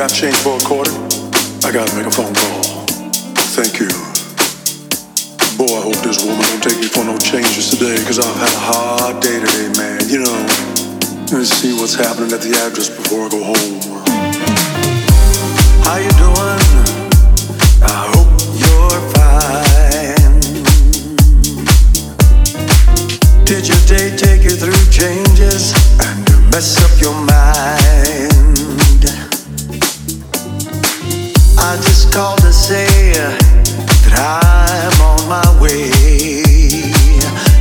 have change for a quarter? I gotta make a phone call. Thank you. Boy, I hope this woman don't take me for no changes today, cause I've had a hard day today, man. You know, let's see what's happening at the address before I go home. How you doing? I hope you're fine. Did your day take you through changes and mess up your mind? To say that I'm on my way.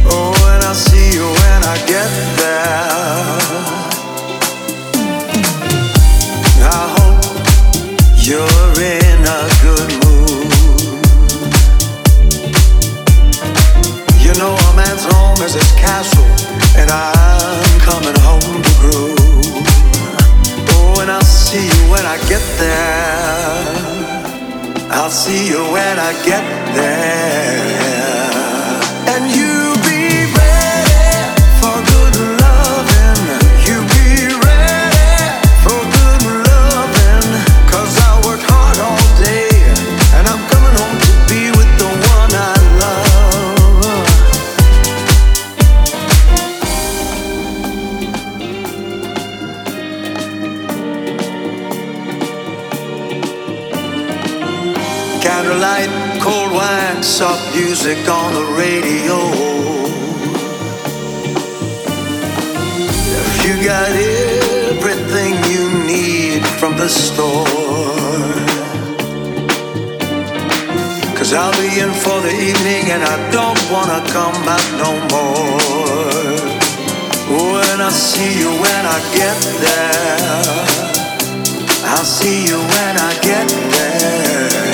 Oh, and I'll see you when I get there. I hope you're in a good mood. You know, a man's home is his castle, and I'm coming home to groove. Oh, and I'll see you when I get there. I'll see you when I get there. Soft music on the radio. If You got everything you need from the store. Cause I'll be in for the evening and I don't wanna come back no more. When I see you when I get there. I'll see you when I get there.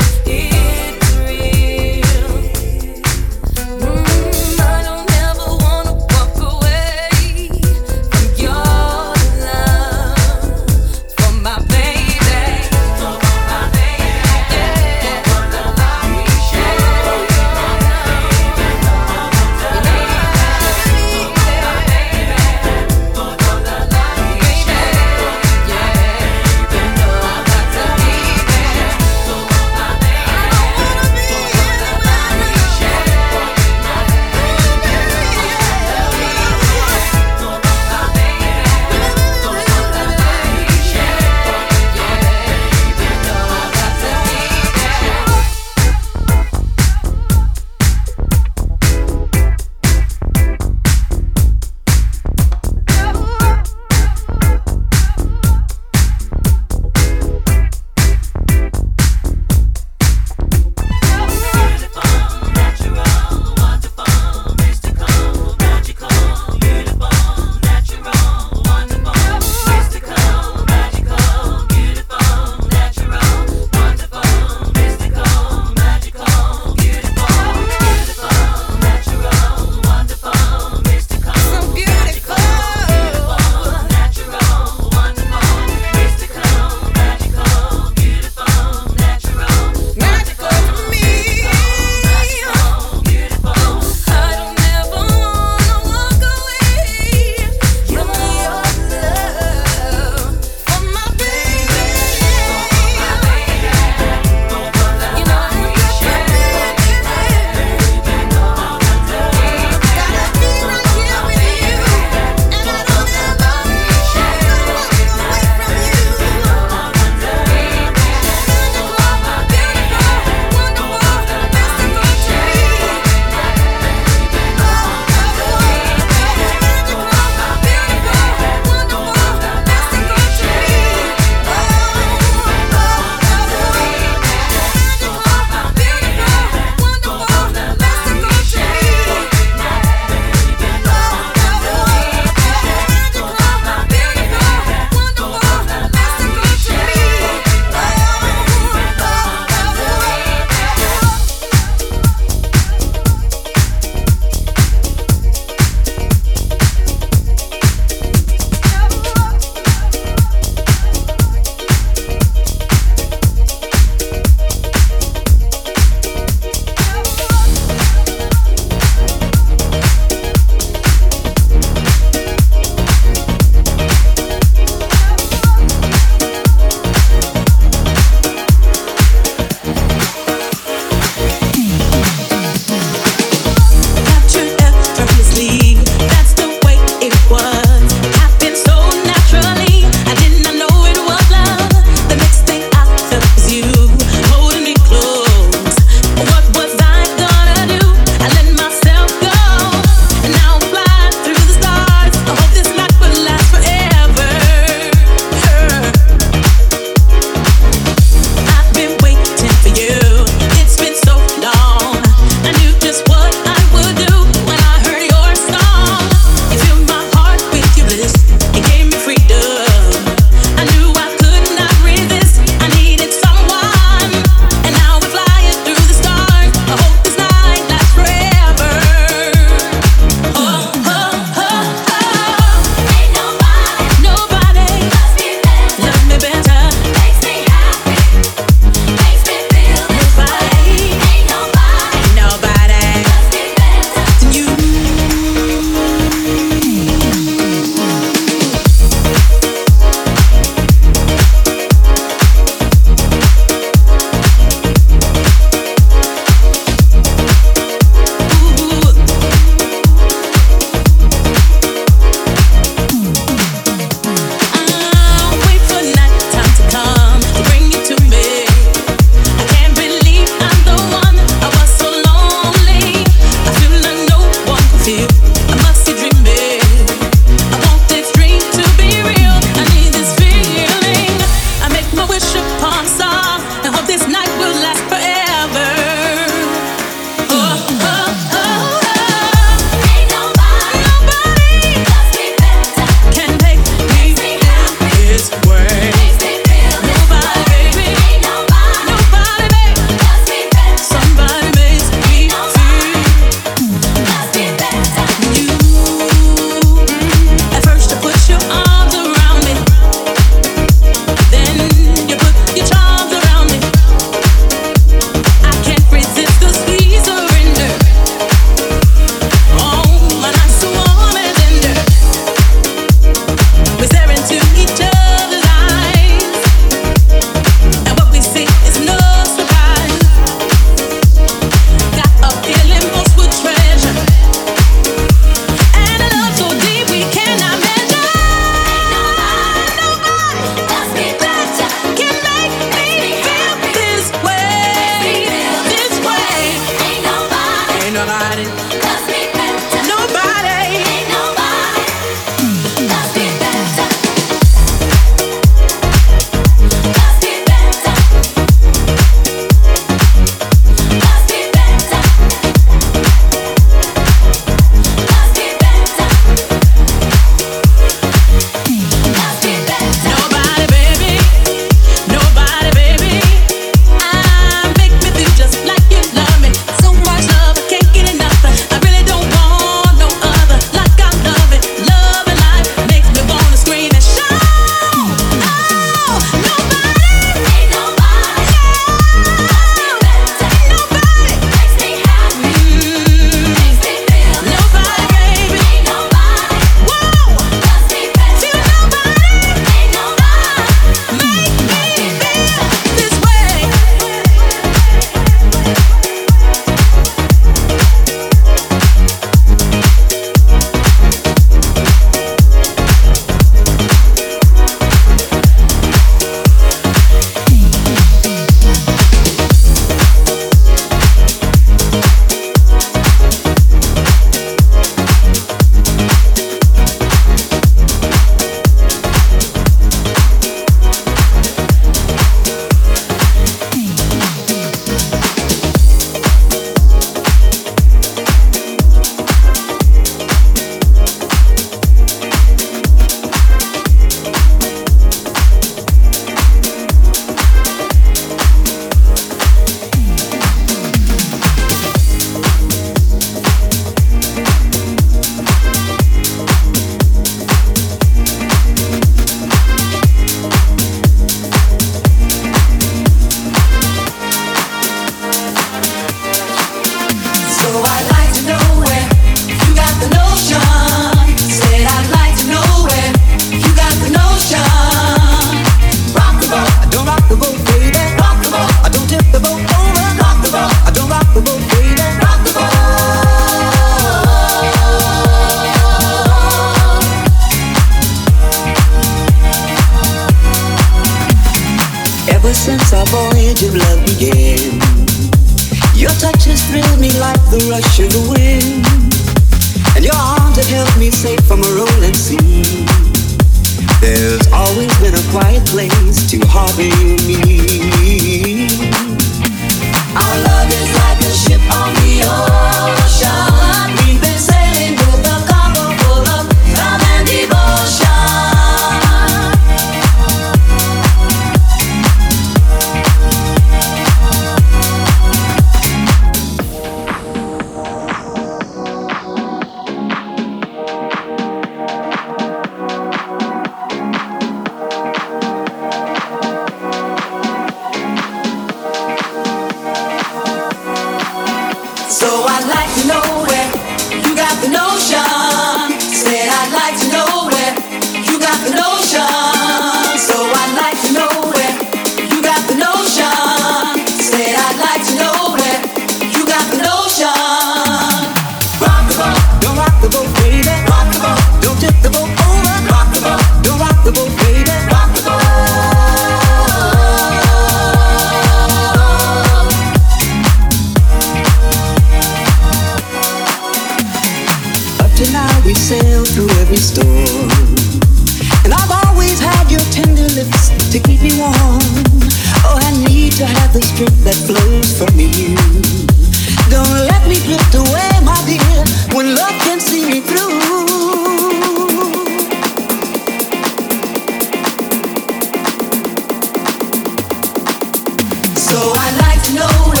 Don't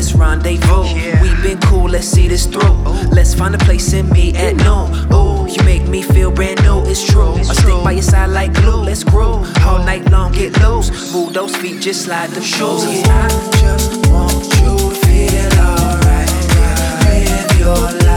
let's rendezvous. Yeah. We've been cool, let's see this through. Ooh. Let's find a place in me at noon. Ooh, you make me feel brand new, it's true. I true. stick by your side like glue, let's groove. All night long, get loose. Move those feet, just slide them shoes. Yeah. I just want you to feel alright. Live your life.